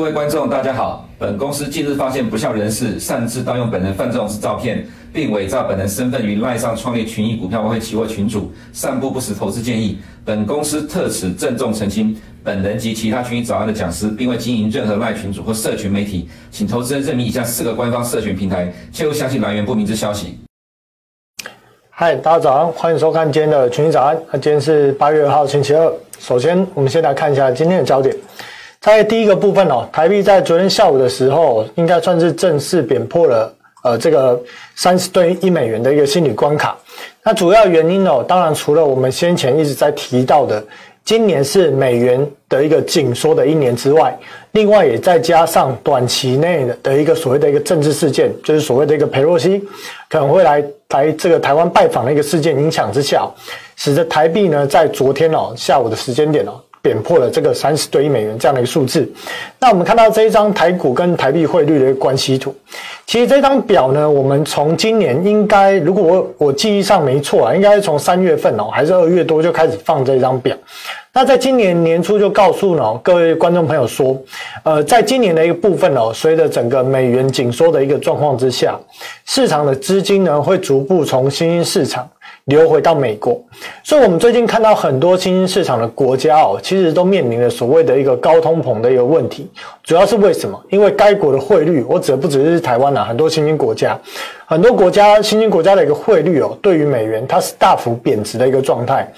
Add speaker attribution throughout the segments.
Speaker 1: 各位观众，大家好。本公司近日发现不肖人士擅自盗用本人范仲式照片，并伪造本人身份于赖上创立群益股票外汇期货群组，散布不实投资建议。本公司特此郑重澄清，本人及其他群益早安的讲师，并未经营任何赖群组或社群媒体，请投资人认明以下四个官方社群平台，切勿相信来源不明之消息。
Speaker 2: 嗨，大家早安，欢迎收看今天的群益早安。那今天是八月二号星期二。首先，我们先来看一下今天的焦点。在第一个部分哦，台币在昨天下午的时候，应该算是正式贬破了呃这个三十对一美元的一个心理关卡。那主要原因哦，当然除了我们先前一直在提到的，今年是美元的一个紧缩的一年之外，另外也再加上短期内的一个所谓的一个政治事件，就是所谓的一个裴洛西可能会来来这个台湾拜访的一个事件影响之下，使得台币呢在昨天哦下午的时间点哦。贬破了这个三十对一美元这样的一个数字。那我们看到这一张台股跟台币汇率的一个关系图。其实这张表呢，我们从今年应该，如果我我记忆上没错啊，应该是从三月份哦，还是二月多就开始放这张表。那在今年年初就告诉呢各位观众朋友说，呃，在今年的一个部分哦，随着整个美元紧缩的一个状况之下，市场的资金呢会逐步从新兴市场。流回到美国，所以我们最近看到很多新兴市场的国家哦，其实都面临了所谓的一个高通膨的一个问题。主要是为什么？因为该国的汇率，我指的不只是台湾啊，很多新兴国家，很多国家新兴国家的一个汇率哦，对于美元它是大幅贬值的一个状态，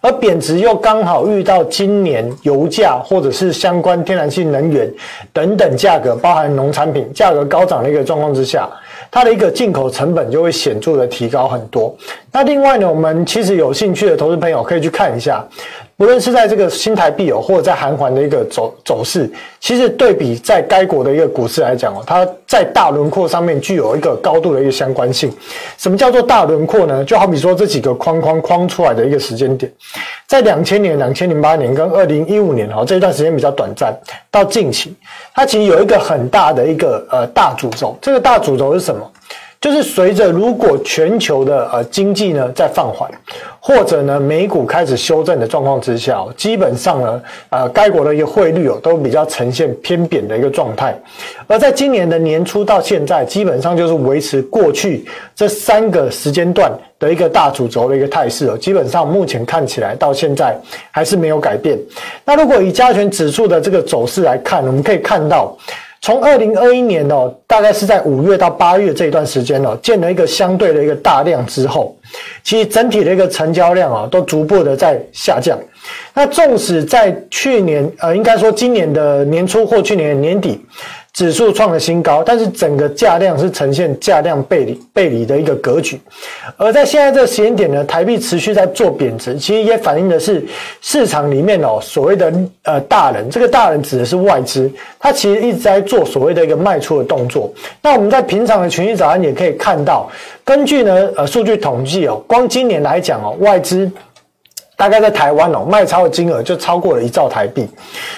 Speaker 2: 而贬值又刚好遇到今年油价或者是相关天然气能源等等价格，包含农产品价格高涨的一个状况之下。它的一个进口成本就会显著的提高很多。那另外呢，我们其实有兴趣的投资朋友可以去看一下，无论是在这个新台币哦，或者在韩环的一个走走势，其实对比在该国的一个股市来讲哦，它在大轮廓上面具有一个高度的一个相关性。什么叫做大轮廓呢？就好比说这几个框框框出来的一个时间点，在两千年、两千零八年跟二零一五年哦，这一段时间比较短暂，到近期，它其实有一个很大的一个呃大主轴。这个大主轴是什么？就是随着如果全球的呃经济呢在放缓，或者呢美股开始修正的状况之下，基本上呢呃该国的一个汇率哦都比较呈现偏贬的一个状态，而在今年的年初到现在，基本上就是维持过去这三个时间段的一个大主轴的一个态势哦，基本上目前看起来到现在还是没有改变。那如果以加权指数的这个走势来看，我们可以看到。从二零二一年哦，大概是在五月到八月这一段时间哦，建了一个相对的一个大量之后，其实整体的一个成交量啊，都逐步的在下降。那纵使在去年呃，应该说今年的年初或去年年底。指数创了新高，但是整个价量是呈现价量背离背离的一个格局。而在现在这个时间点呢，台币持续在做贬值，其实也反映的是市场里面哦所谓的呃大人，这个大人指的是外资，他其实一直在做所谓的一个卖出的动作。那我们在平常的群益早安也可以看到，根据呢呃数据统计哦，光今年来讲哦，外资。大概在台湾哦，卖超的金额就超过了一兆台币，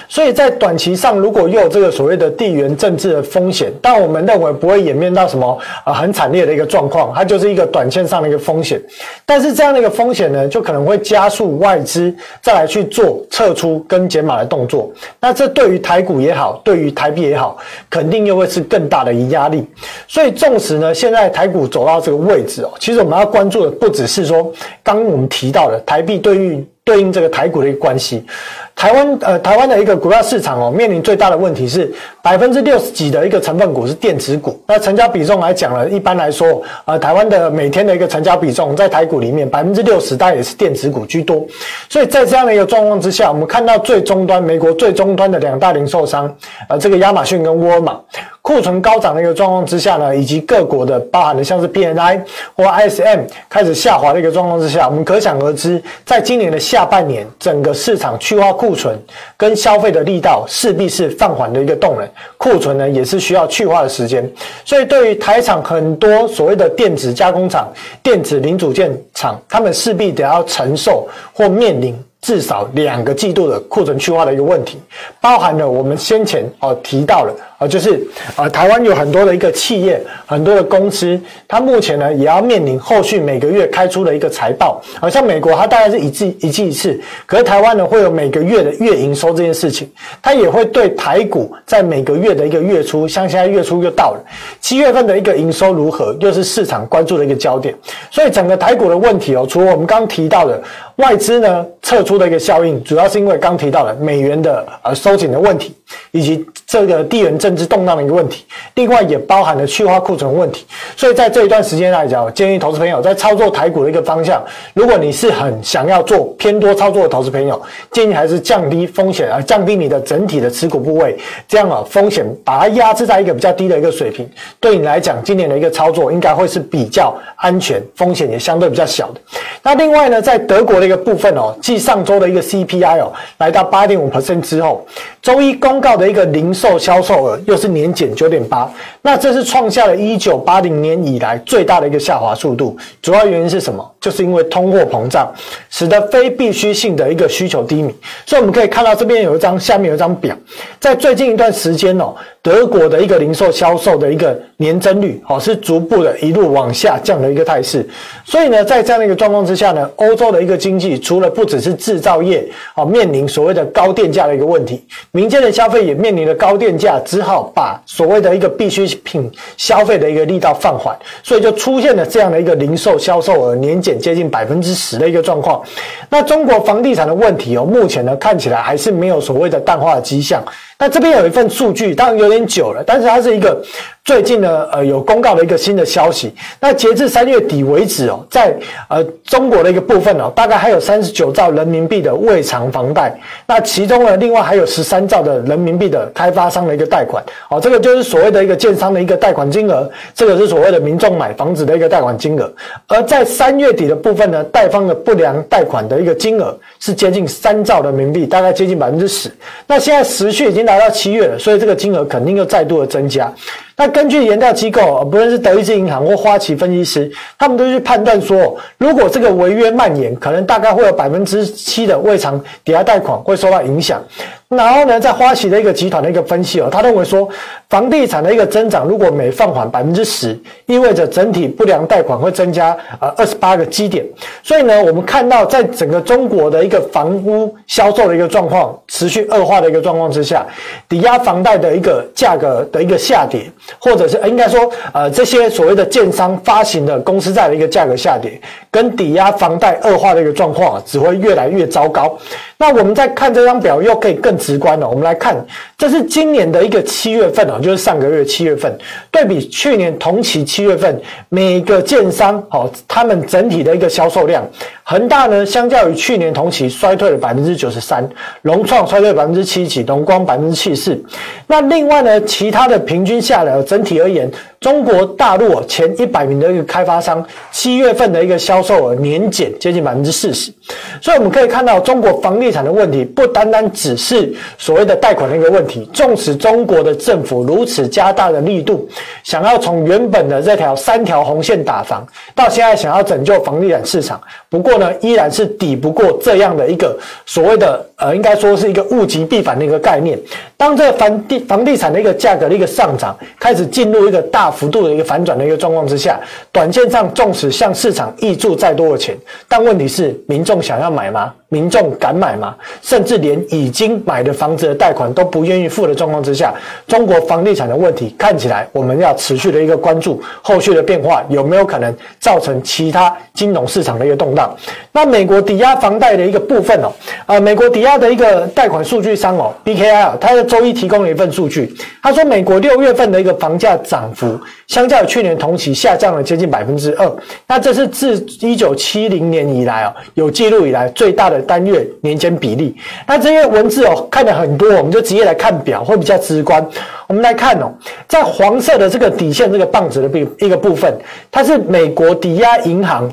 Speaker 2: 所以在短期上，如果又有这个所谓的地缘政治的风险，但我们认为不会演变到什么呃很惨烈的一个状况，它就是一个短线上的一个风险。但是这样的一个风险呢，就可能会加速外资再来去做撤出跟减码的动作。那这对于台股也好，对于台币也好，肯定又会是更大的一压力。所以纵使呢，现在台股走到这个位置哦，其实我们要关注的不只是说刚我们提到的台币对于对应这个台股的一个关系。台湾呃，台湾的一个股票市场哦，面临最大的问题是百分之六十几的一个成分股是电子股。那成交比重来讲呢，一般来说，呃，台湾的每天的一个成交比重在台股里面百分之六十，大概也是电子股居多。所以在这样的一个状况之下，我们看到最终端美国最终端的两大零售商，呃，这个亚马逊跟沃尔玛库存高涨的一个状况之下呢，以及各国的包含的像是 PNI 或 ISM 开始下滑的一个状况之下，我们可想而知，在今年的下半年，整个市场去化库存。跟消费的力道势必是放缓的一个动能，库存呢也是需要去化的时间，所以对于台厂很多所谓的电子加工厂、电子零组件厂，他们势必得要承受或面临至少两个季度的库存去化的一个问题，包含了我们先前哦提到了。啊，就是呃，台湾有很多的一个企业，很多的公司，它目前呢也要面临后续每个月开出的一个财报。好像美国它大概是一季一季一次，可是台湾呢会有每个月的月营收这件事情，它也会对台股在每个月的一个月初，像现在月初又到了，七月份的一个营收如何，又是市场关注的一个焦点。所以整个台股的问题哦，除了我们刚刚提到的外资呢撤出的一个效应，主要是因为刚提到的美元的呃收紧的问题，以及这个地缘政。政治动荡的一个问题，另外也包含了去化库存问题，所以在这一段时间来讲，建议投资朋友在操作台股的一个方向，如果你是很想要做偏多操作的投资朋友，建议还是降低风险啊，降低你的整体的持股部位，这样啊风险把它压制在一个比较低的一个水平，对你来讲，今年的一个操作应该会是比较安全，风险也相对比较小的。那另外呢，在德国的一个部分哦，继上周的一个 CPI 哦来到八点五 percent 之后，周一公告的一个零售销售额。又是年减九点八，那这是创下了一九八零年以来最大的一个下滑速度。主要原因是什么？就是因为通货膨胀，使得非必需性的一个需求低迷。所以我们可以看到这边有一张，下面有一张表，在最近一段时间哦，德国的一个零售销售的一个年增率哦，是逐步的一路往下降的一个态势。所以呢，在这样的一个状况之下呢，欧洲的一个经济除了不只是制造业哦面临所谓的高电价的一个问题，民间的消费也面临了高电价，只好。把所谓的一个必需品消费的一个力道放缓，所以就出现了这样的一个零售销售额年减接近百分之十的一个状况。那中国房地产的问题哦，目前呢看起来还是没有所谓的淡化的迹象。那这边有一份数据，当然有点久了，但是它是一个。最近呢，呃，有公告的一个新的消息。那截至三月底为止哦，在呃中国的一个部分哦，大概还有三十九兆人民币的未偿房贷。那其中呢，另外还有十三兆的人民币的开发商的一个贷款。哦，这个就是所谓的一个建商的一个贷款金额。这个是所谓的民众买房子的一个贷款金额。而在三月底的部分呢，贷方的不良贷款的一个金额是接近三兆人民币，大概接近百分之十。那现在时序已经来到七月了，所以这个金额肯定又再度的增加。那根据研调机构，不论是德意志银行或花旗分析师，他们都去判断说，如果这个违约蔓延，可能大概会有百分之七的未偿抵押贷款会受到影响。然后呢，在花旗的一个集团的一个分析哦，他认为说，房地产的一个增长如果每放缓百分之十，意味着整体不良贷款会增加呃二十八个基点。所以呢，我们看到在整个中国的一个房屋销售的一个状况持续恶化的一个状况之下，抵押房贷的一个价格的一个下跌，或者是应该说呃这些所谓的建商发行的公司债的一个价格下跌，跟抵押房贷恶化的一个状况啊，只会越来越糟糕。那我们再看这张表，又可以更。直观的，我们来看，这是今年的一个七月份哦，就是上个月七月份，对比去年同期七月份，每个建商哦，他们整体的一个销售量，恒大呢，相较于去年同期衰退了百分之九十三，融创衰退百分之七几，龙光百分之七十四。那另外呢，其他的平均下来，整体而言。中国大陆前一百名的一个开发商，七月份的一个销售额年减接近百分之四十，所以我们可以看到，中国房地产的问题不单单只是所谓的贷款的一个问题。纵使中国的政府如此加大的力度，想要从原本的这条三条红线打房，到现在想要拯救房地产市场，不过呢，依然是抵不过这样的一个所谓的呃，应该说是一个物极必反的一个概念。当这房地房地产的一个价格的一个上涨开始进入一个大幅度的一个反转的一个状况之下，短线上纵使向市场溢注再多的钱，但问题是民众想要买吗？民众敢买吗？甚至连已经买的房子的贷款都不愿意付的状况之下，中国房地产的问题看起来我们要持续的一个关注后续的变化有没有可能造成其他金融市场的一个动荡。那美国抵押房贷的一个部分哦，呃，美国抵押的一个贷款数据商哦，BKI，它在周一提供了一份数据，他说美国六月份的一个房价涨幅相较于去年同期下降了接近百分之二，那这是自一九七零年以来哦有记录以来最大的。单月年减比例，那这些文字哦看的很多，我们就直接来看表，会比较直观。我们来看哦，在黄色的这个底线这个棒子的一个部分，它是美国抵押银行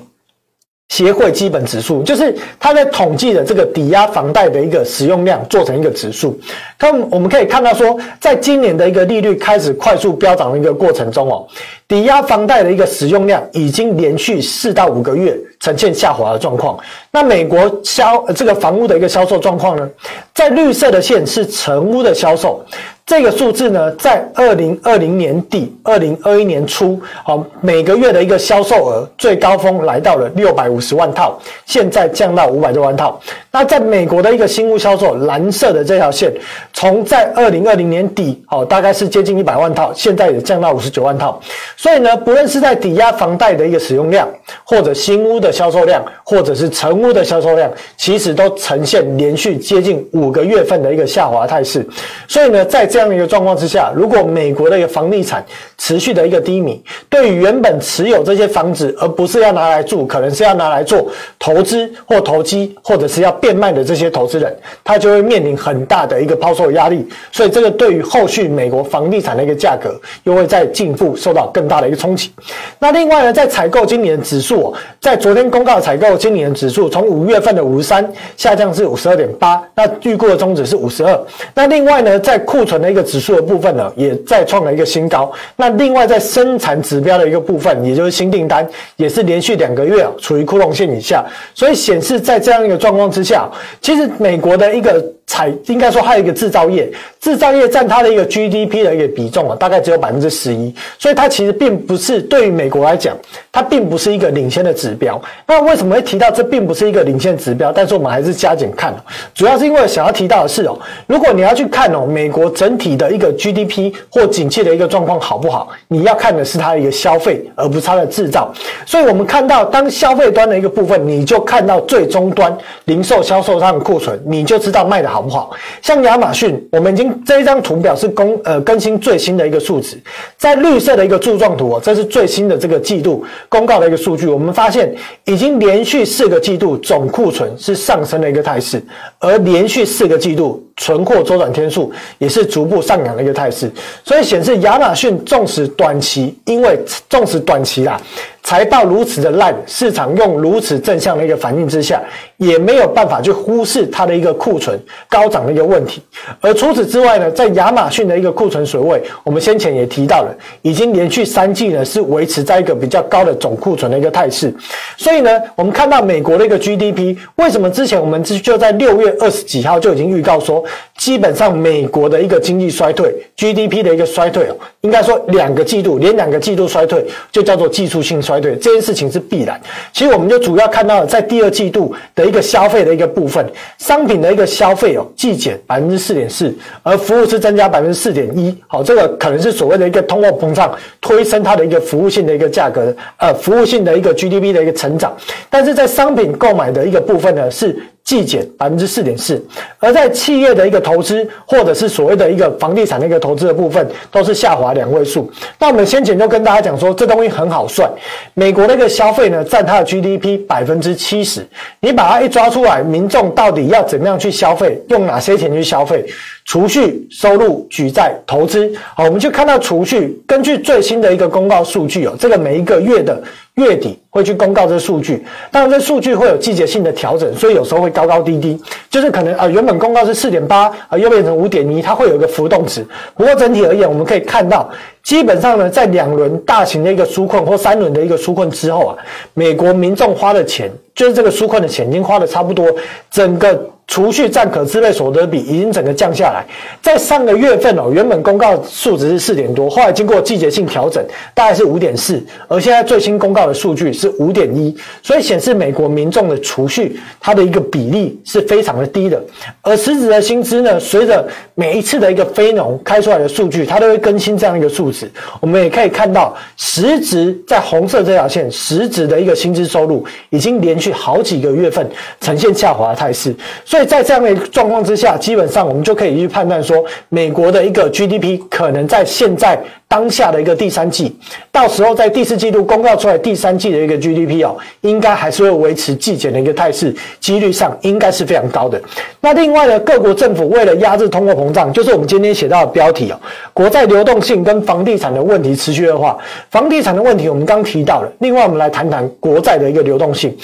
Speaker 2: 协会基本指数，就是它在统计的这个抵押房贷的一个使用量做成一个指数。那我们可以看到说，在今年的一个利率开始快速飙涨的一个过程中哦。抵押房贷的一个使用量已经连续四到五个月呈现下滑的状况。那美国销这个房屋的一个销售状况呢，在绿色的线是成屋的销售，这个数字呢，在二零二零年底、二零二一年初，好，每个月的一个销售额最高峰来到了六百五十万套，现在降到五百多万套。那在美国的一个新屋销售，蓝色的这条线，从在二零二零年底，好，大概是接近一百万套，现在也降到五十九万套。所以呢，不论是在抵押房贷的一个使用量，或者新屋的销售量，或者是成屋的销售量，其实都呈现连续接近五个月份的一个下滑态势。所以呢，在这样的一个状况之下，如果美国的一个房地产持续的一个低迷，对于原本持有这些房子而不是要拿来住，可能是要拿来做投资或投机，或者是要变卖的这些投资人，他就会面临很大的一个抛售压力。所以这个对于后续美国房地产的一个价格，又会再进一步受到更大的一个冲击。那另外呢，在采购经理人指数，在昨天公告采购经理人指数从五月份的五十三下降至五十二点八，那预估的终值是五十二。那另外呢，在库存的一个指数的部分呢，也再创了一个新高。那另外在生产指标的一个部分，也就是新订单，也是连续两个月处于库存线以下。所以显示在这样一个状况之下，其实美国的一个采应该说还有一个制造业，制造业占它的一个 GDP 的一个比重啊，大概只有百分之十一。所以它其实并不是对于美国来讲，它并不是一个领先的指标。那为什么会提到这并不是一个领先指标？但是我们还是加减看，主要是因为想要提到的是哦，如果你要去看哦，美国整体的一个 GDP 或景气的一个状况好不好？你要看的是它的一个消费，而不是它的制造。所以，我们看到当消费端的一个部分，你就看到最终端零售销售上的库存，你就知道卖的好好不好。像亚马逊，我们已经这一张图表是公呃更新最新的一个数值，在绿色的一个柱状图，这是最新的这个季度公告的一个数据。我们发现已经连续四个季度总库存是上升的一个态势，而连续四个季度。存货周转天数也是逐步上扬的一个态势，所以显示亚马逊纵使短期，因为纵使短期啦。财报如此的烂，市场用如此正向的一个反应之下，也没有办法去忽视它的一个库存高涨的一个问题。而除此之外呢，在亚马逊的一个库存水位，我们先前也提到了，已经连续三季呢是维持在一个比较高的总库存的一个态势。所以呢，我们看到美国的一个 GDP，为什么之前我们就在六月二十几号就已经预告说，基本上美国的一个经济衰退，GDP 的一个衰退哦，应该说两个季度连两个季度衰退，就叫做技术性衰退，这件事情是必然。其实我们就主要看到了在第二季度的一个消费的一个部分，商品的一个消费哦，季减百分之四点四，而服务是增加百分之四点一。好，这个可能是所谓的一个通货膨胀推升它的一个服务性的一个价格，呃，服务性的一个 GDP 的一个成长。但是在商品购买的一个部分呢，是。季减百分之四点四，而在企业的一个投资，或者是所谓的一个房地产的一个投资的部分，都是下滑两位数。那我们先前就跟大家讲说，这东西很好算。美国的一个消费呢，占它的 GDP 百分之七十。你把它一抓出来，民众到底要怎么样去消费，用哪些钱去消费？储蓄、收入、举债、投资。好，我们就看到储蓄，根据最新的一个公告数据哦，这个每一个月的。月底会去公告这数据，当然这数据会有季节性的调整，所以有时候会高高低低，就是可能啊原本公告是四点八啊，又变成五点一，它会有一个浮动值。不过整体而言，我们可以看到，基本上呢，在两轮大型的一个纾困或三轮的一个纾困之后啊，美国民众花的钱，就是这个纾困的钱已经花的差不多，整个。储蓄占可支配所得比已经整个降下来，在上个月份哦，原本公告数值是四点多，后来经过季节性调整，大概是五点四，而现在最新公告的数据是五点一，所以显示美国民众的储蓄它的一个比例是非常的低的，而实质的薪资呢，随着每一次的一个非农开出来的数据，它都会更新这样一个数值，我们也可以看到实质在红色这条线，实质的一个薪资收入已经连续好几个月份呈现下滑的态势，所以。所以在这样的一个状况之下，基本上我们就可以去判断说，美国的一个 GDP 可能在现在。当下的一个第三季，到时候在第四季度公告出来第三季的一个 GDP 哦，应该还是会维持季减的一个态势，几率上应该是非常高的。那另外呢，各国政府为了压制通货膨胀，就是我们今天写到的标题哦，国债流动性跟房地产的问题持续恶化。房地产的问题我们刚提到了，另外我们来谈谈国债的一个流动性。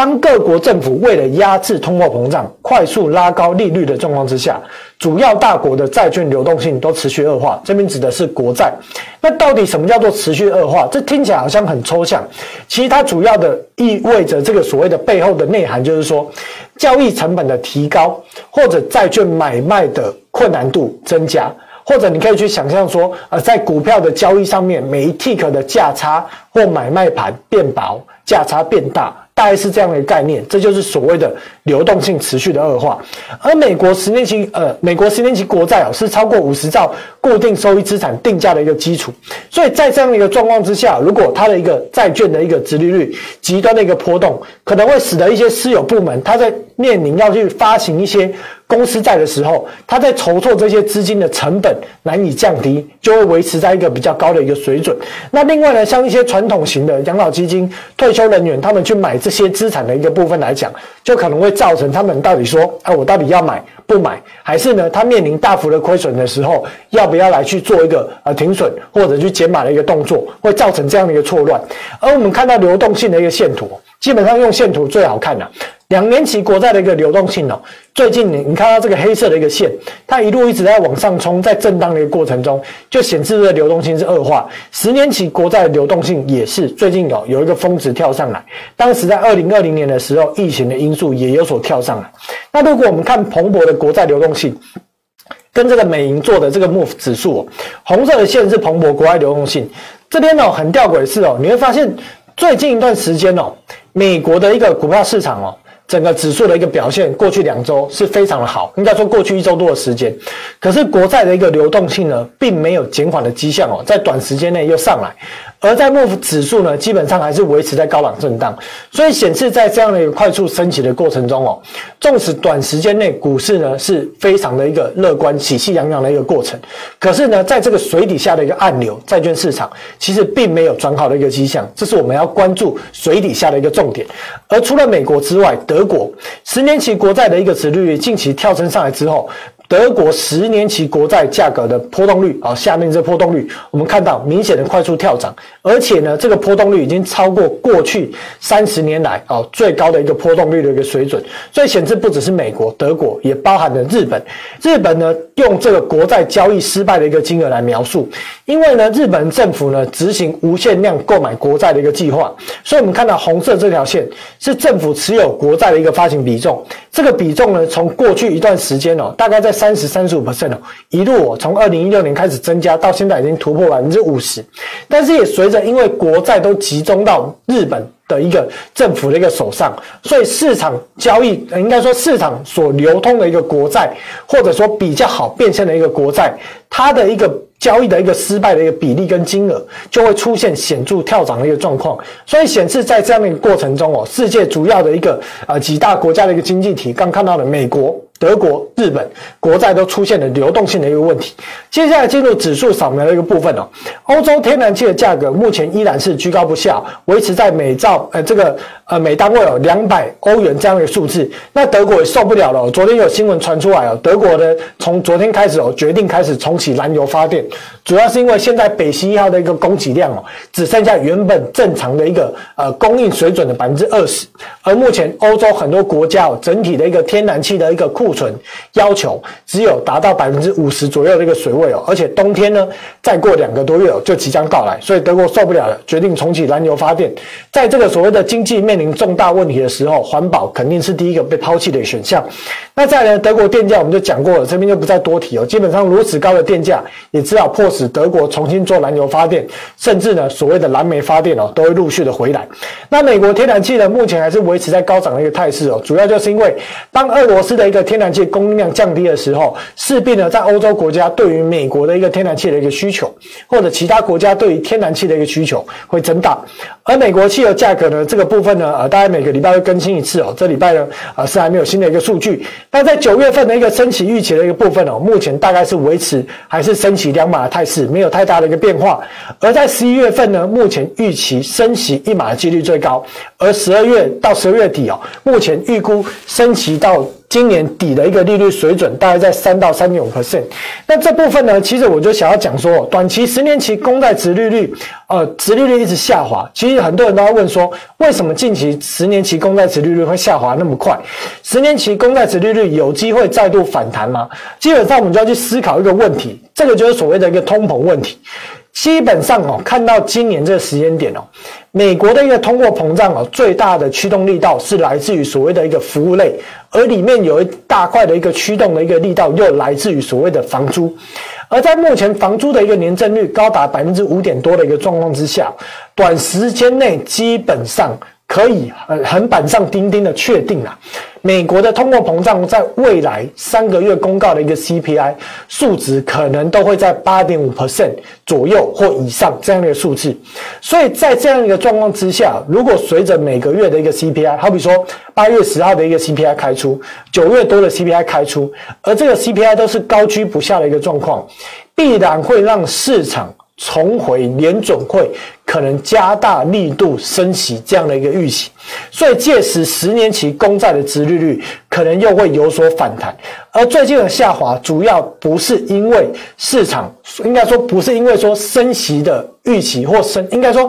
Speaker 2: 当各国政府为了压制通货膨胀，快速拉高利率的状况之下。主要大国的债券流动性都持续恶化，这边指的是国债。那到底什么叫做持续恶化？这听起来好像很抽象，其实它主要的意味着这个所谓的背后的内涵，就是说交易成本的提高，或者债券买卖的困难度增加。或者你可以去想象说，呃，在股票的交易上面，每一 tick 的价差或买卖盘变薄，价差变大。大概是这样的概念，这就是所谓的流动性持续的恶化。而美国十年期呃，美国十年期国债哦，是超过五十兆固定收益资产定价的一个基础。所以在这样的一个状况之下，如果它的一个债券的一个殖利率极端的一个波动，可能会使得一些私有部门，它在面临要去发行一些。公司债的时候，他在筹措这些资金的成本难以降低，就会维持在一个比较高的一个水准。那另外呢，像一些传统型的养老基金、退休人员，他们去买这些资产的一个部分来讲，就可能会造成他们到底说，哎，我到底要买不买，还是呢，他面临大幅的亏损的时候，要不要来去做一个呃停损或者去减码的一个动作，会造成这样的一个错乱。而我们看到流动性的一个线图，基本上用线图最好看了。两年期国债的一个流动性哦，最近你你看到这个黑色的一个线，它一路一直在往上冲，在震荡的一个过程中，就显示这个流动性是恶化。十年期国债的流动性也是最近有有一个峰值跳上来，当时在二零二零年的时候，疫情的因素也有所跳上来。那如果我们看彭博的国债流动性，跟这个美银做的这个 MOVE 指数，红色的线是彭博国债流动性，这边哦很吊诡的是哦，你会发现最近一段时间哦，美国的一个股票市场哦。整个指数的一个表现，过去两周是非常的好，应该说过去一周多的时间，可是国债的一个流动性呢，并没有减缓的迹象哦，在短时间内又上来。而在 MOVE 指数呢，基本上还是维持在高档震荡，所以显示在这样的一个快速升起的过程中哦，纵使短时间内股市呢是非常的一个乐观、喜气洋洋的一个过程，可是呢，在这个水底下的一个暗流，债券市场其实并没有转好的一个迹象，这是我们要关注水底下的一个重点。而除了美国之外，德国十年期国债的一个殖利率近期跳升上来之后。德国十年期国债价格的波动率啊，下面这波动率，我们看到明显的快速跳涨，而且呢，这个波动率已经超过过去三十年来啊最高的一个波动率的一个水准。所以显示不只是美国、德国，也包含了日本。日本呢，用这个国债交易失败的一个金额来描述，因为呢，日本政府呢执行无限量购买国债的一个计划，所以我们看到红色这条线是政府持有国债的一个发行比重。这个比重呢，从过去一段时间哦，大概在三十、三十五 percent 哦，一路哦，从二零一六年开始增加，到现在已经突破百分之五十。但是也随着因为国债都集中到日本的一个政府的一个手上，所以市场交易，应该说市场所流通的一个国债，或者说比较好变现的一个国债，它的一个。交易的一个失败的一个比例跟金额，就会出现显著跳涨的一个状况，所以显示在这样的一个过程中哦，世界主要的一个呃几大国家的一个经济体，刚看到了美国。德国、日本国债都出现了流动性的一个问题。接下来进入指数扫描的一个部分哦。欧洲天然气的价格目前依然是居高不下，维持在每兆呃这个呃每单位有两百欧元这样的一个数字。那德国也受不了了，昨天有新闻传出来哦，德国呢从昨天开始哦决定开始重启燃油发电，主要是因为现在北溪一号的一个供给量哦只剩下原本正常的一个呃供应水准的百分之二十，而目前欧洲很多国家哦整体的一个天然气的一个库库存要求只有达到百分之五十左右的一个水位哦，而且冬天呢，再过两个多月哦，就即将到来，所以德国受不了了，决定重启燃油发电。在这个所谓的经济面临重大问题的时候，环保肯定是第一个被抛弃的选项。那再来，德国电价我们就讲过了，这边就不再多提哦。基本上如此高的电价，也只好迫使德国重新做燃油发电，甚至呢，所谓的燃煤发电哦，都会陆续的回来。那美国天然气呢，目前还是维持在高涨的一个态势哦，主要就是因为当俄罗斯的一个天天然气供应量降低的时候，势必呢，在欧洲国家对于美国的一个天然气的一个需求，或者其他国家对于天然气的一个需求会增大。而美国汽油价格呢，这个部分呢，呃，大概每个礼拜会更新一次哦。这礼拜呢，呃，是还没有新的一个数据。那在九月份的一个升息预期的一个部分哦，目前大概是维持还是升息两码的态势，没有太大的一个变化。而在十一月份呢，目前预期升息一码的几率最高。而十二月到十二月底哦，目前预估升息到。今年底的一个利率水准大概在三到三点五 percent，那这部分呢，其实我就想要讲说，短期十年期公债殖利率，呃，殖利率一直下滑。其实很多人都在问说，为什么近期十年期公债殖利率会下滑那么快？十年期公债殖利率有机会再度反弹吗？基本上我们就要去思考一个问题，这个就是所谓的一个通膨问题。基本上哦，看到今年这个时间点哦，美国的一个通货膨胀哦，最大的驱动力道是来自于所谓的一个服务类，而里面有一大块的一个驱动的一个力道又来自于所谓的房租。而在目前房租的一个年增率高达百分之五点多的一个状况之下，短时间内基本上。可以呃，横板上钉钉的确定了，美国的通货膨胀在未来三个月公告的一个 CPI 数值，可能都会在八点五 percent 左右或以上这样的数字。所以在这样一个状况之下，如果随着每个月的一个 CPI，好比说八月十号的一个 CPI 开出，九月多的 CPI 开出，而这个 CPI 都是高居不下的一个状况，必然会让市场。重回联准会可能加大力度升息这样的一个预期，所以届时十年期公债的殖利率可能又会有所反弹。而最近的下滑主要不是因为市场，应该说不是因为说升息的预期或升，应该说。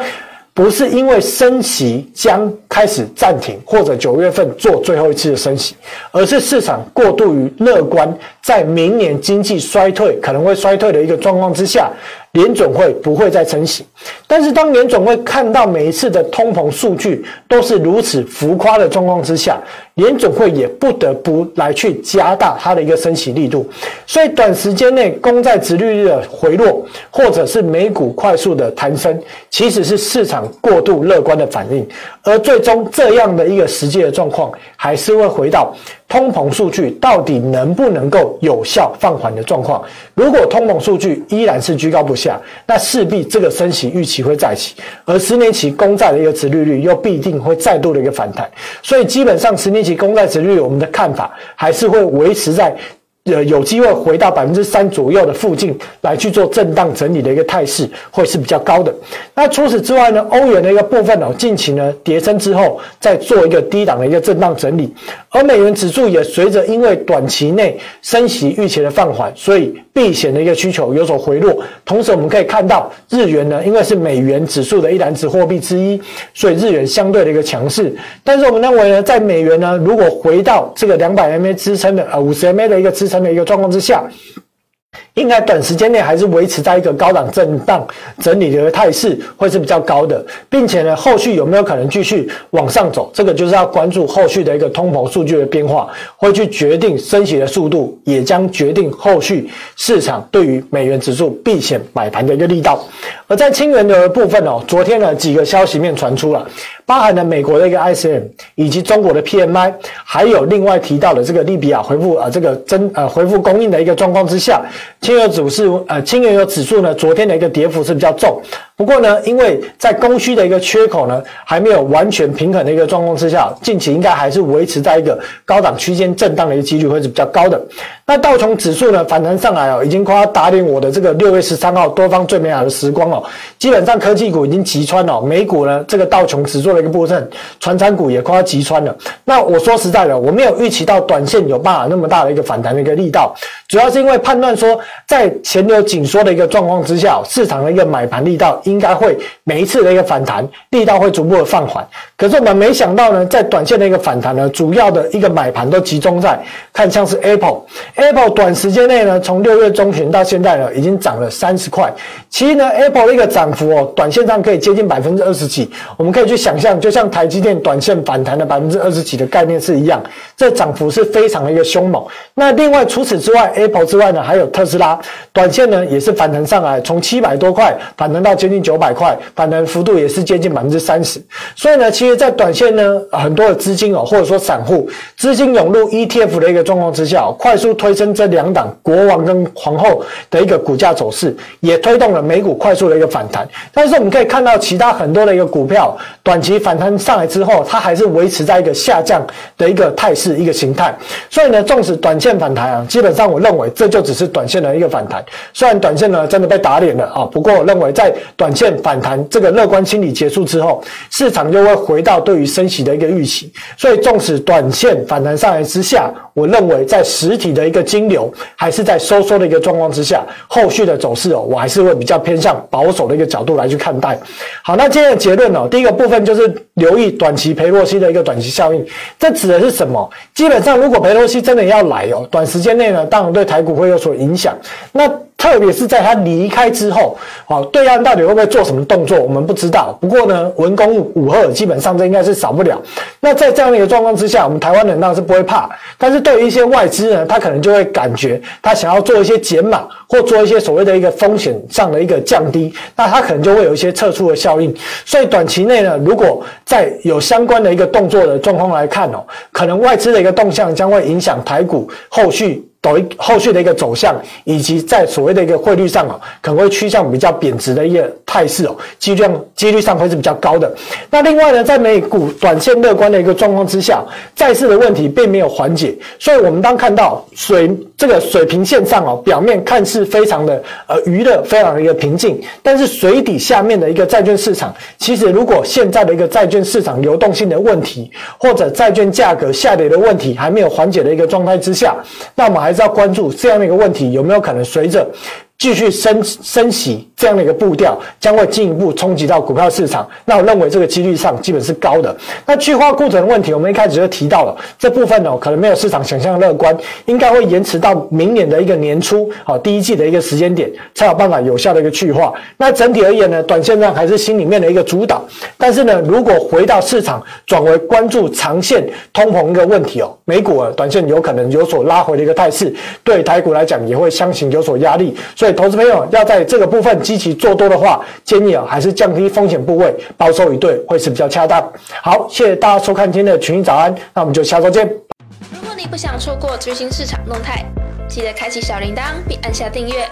Speaker 2: 不是因为升息将开始暂停，或者九月份做最后一次的升息，而是市场过度于乐观，在明年经济衰退可能会衰退的一个状况之下，联总会不会再升息。但是当联总会看到每一次的通膨数据都是如此浮夸的状况之下，联总会也不得不来去加大它的一个升息力度。所以短时间内公债殖利率的回落，或者是美股快速的弹升，其实是市场过度乐观的反应。而最终这样的一个实际的状况，还是会回到。通膨数据到底能不能够有效放缓的状况？如果通膨数据依然是居高不下，那势必这个升息预期会再起，而十年期公债的一个殖利率又必定会再度的一个反弹。所以基本上十年期公债殖利率，我们的看法还是会维持在。呃，有机会回到百分之三左右的附近来去做震荡整理的一个态势，会是比较高的。那除此之外呢，欧元的一个部分哦，近期呢跌升之后，再做一个低档的一个震荡整理，而美元指数也随着因为短期内升息预期的放缓，所以避险的一个需求有所回落。同时，我们可以看到日元呢，因为是美元指数的一篮子货币之一，所以日元相对的一个强势。但是我们认为呢，在美元呢，如果回到这个两百 MA 支撑的呃五十 MA 的一个支撑。的一个状况之下。应该短时间内还是维持在一个高档震荡整理的一个态势，会是比较高的，并且呢，后续有没有可能继续往上走，这个就是要关注后续的一个通膨数据的变化，会去决定升息的速度，也将决定后续市场对于美元指数避险买盘的一个力道。而在清源的部分哦，昨天呢几个消息面传出了，包含了美国的一个 ICM，以及中国的 PMI，还有另外提到的这个利比亚回复啊这个增呃回复供应的一个状况之下。轻油指数，呃，轻原油指数呢，昨天的一个跌幅是比较重。不过呢，因为在供需的一个缺口呢，还没有完全平衡的一个状况之下，近期应该还是维持在一个高档区间震荡的一个几率会是比较高的。那道琼指数呢，反弹上来哦，已经快要打脸我的这个六月十三号多方最美好的时光哦。基本上科技股已经击穿了，美股呢这个道琼指数的一个部分，传产股也快要击穿了。那我说实在的，我没有预期到短线有办法那么大的一个反弹的一个力道，主要是因为判断说，在前流紧缩的一个状况之下，市场的一个买盘力道。应该会每一次的一个反弹力道会逐步的放缓，可是我们没想到呢，在短线的一个反弹呢，主要的一个买盘都集中在看像是 Apple，Apple 短时间内呢，从六月中旬到现在呢，已经涨了三十块。其实呢，Apple 的一个涨幅哦，短线上可以接近百分之二十几，我们可以去想象，就像台积电短线反弹的百分之二十几的概念是一样，这涨幅是非常的一个凶猛。那另外除此之外，Apple 之外呢，还有特斯拉，短线呢也是反弹上来，从七百多块反弹到接近。九百块，反弹幅度也是接近百分之三十，所以呢，其实，在短线呢，很多的资金哦，或者说散户资金涌入 ETF 的一个状况之下，快速推升这两档国王跟皇后的一个股价走势，也推动了美股快速的一个反弹。但是我们可以看到，其他很多的一个股票短期反弹上来之后，它还是维持在一个下降的一个态势、一个形态。所以呢，纵使短线反弹啊，基本上我认为这就只是短线的一个反弹。虽然短线呢真的被打脸了啊，不过我认为在短线反弹，这个乐观心理结束之后，市场就会回到对于升息的一个预期。所以，纵使短线反弹上来之下，我认为在实体的一个金流还是在收缩的一个状况之下，后续的走势哦，我还是会比较偏向保守的一个角度来去看待。好，那今天的结论哦，第一个部分就是留意短期裴洛西的一个短期效应。这指的是什么？基本上，如果裴洛西真的要来哦，短时间内呢，当然对台股会有所影响。那特别是在他离开之后，哦，对岸到底会不会做什么动作，我们不知道。不过呢，文攻武吓，基本上这应该是少不了。那在这样的一个状况之下，我们台湾人当然是不会怕，但是对于一些外资呢，他可能就会感觉他想要做一些减码，或做一些所谓的一个风险上的一个降低，那他可能就会有一些撤出的效应。所以短期内呢，如果在有相关的一个动作的状况来看哦，可能外资的一个动向将会影响台股后续。抖后续的一个走向，以及在所谓的一个汇率上啊，可能会趋向比较贬值的一个态势哦，几率几率上会是比较高的。那另外呢，在美股短线乐观的一个状况之下，债市的问题并没有缓解，所以我们当看到水这个水平线上哦，表面看似非常的呃娱乐，非常的一个平静，但是水底下面的一个债券市场，其实如果现在的一个债券市场流动性的问题，或者债券价格下跌的问题还没有缓解的一个状态之下，那我们还。还是要关注这样的一个问题，有没有可能随着继续升升息这样的一个步调，将会进一步冲击到股票市场？那我认为这个几率上基本是高的。那去化库存的问题，我们一开始就提到了这部分呢，可能没有市场想象乐观，应该会延迟到明年的一个年初，好第一季的一个时间点，才有办法有效的一个去化。那整体而言呢，短线上还是心里面的一个主导。但是呢，如果回到市场转为关注长线通膨一个问题哦，美股短线有可能有所拉回的一个态势，对台股来讲也会相形有所压力，所以投资朋友要在这个部分积极做多的话，建议啊还是降低风险部位，保守以对会是比较恰当。好，谢谢大家收看今天的群益早安，那我们就下周见。
Speaker 3: 如果你不想错过最新市场动态，记得开启小铃铛并按下订阅。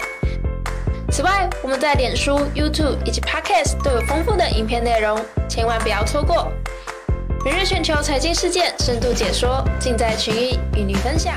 Speaker 3: 此外，我们在脸书、YouTube 以及 Podcast 都有丰富的影片内容，千万不要错过。每日全球财经事件深度解说，尽在群益与您分享。